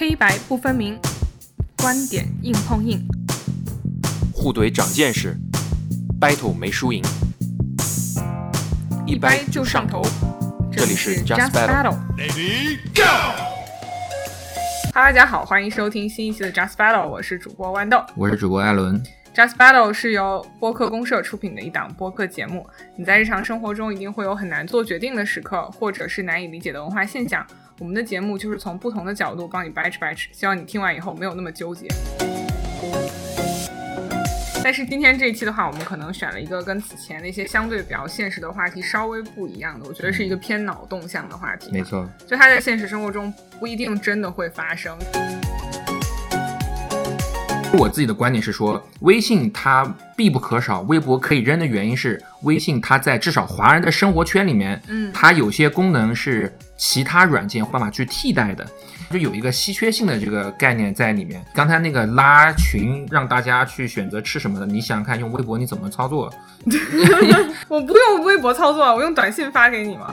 黑白不分明，观点硬碰硬，互怼长见识，battle 没输赢，一掰就上头。这里是 Just Just Battle Battle。哈，大家好，欢迎收听新一期的 Just Battle，我是主播豌豆。我是主播艾伦。Just Battle 是由播客公社出品的一档播客节目。你在日常生活中一定会有很难做决定的时刻，或者是难以理解的文化现象。我们的节目就是从不同的角度帮你掰扯掰扯，希望你听完以后没有那么纠结。但是今天这一期的话，我们可能选了一个跟此前那些相对比较现实的话题稍微不一样的，我觉得是一个偏脑洞向的话题。没错，就它在现实生活中不一定真的会发生。我自己的观点是说，微信它必不可少，微博可以扔的原因是，微信它在至少华人的生活圈里面，嗯它有些功能是其他软件无办法去替代的，就有一个稀缺性的这个概念在里面。刚才那个拉群让大家去选择吃什么的，你想想看，用微博你怎么操作？我不用微博操作，我用短信发给你嘛。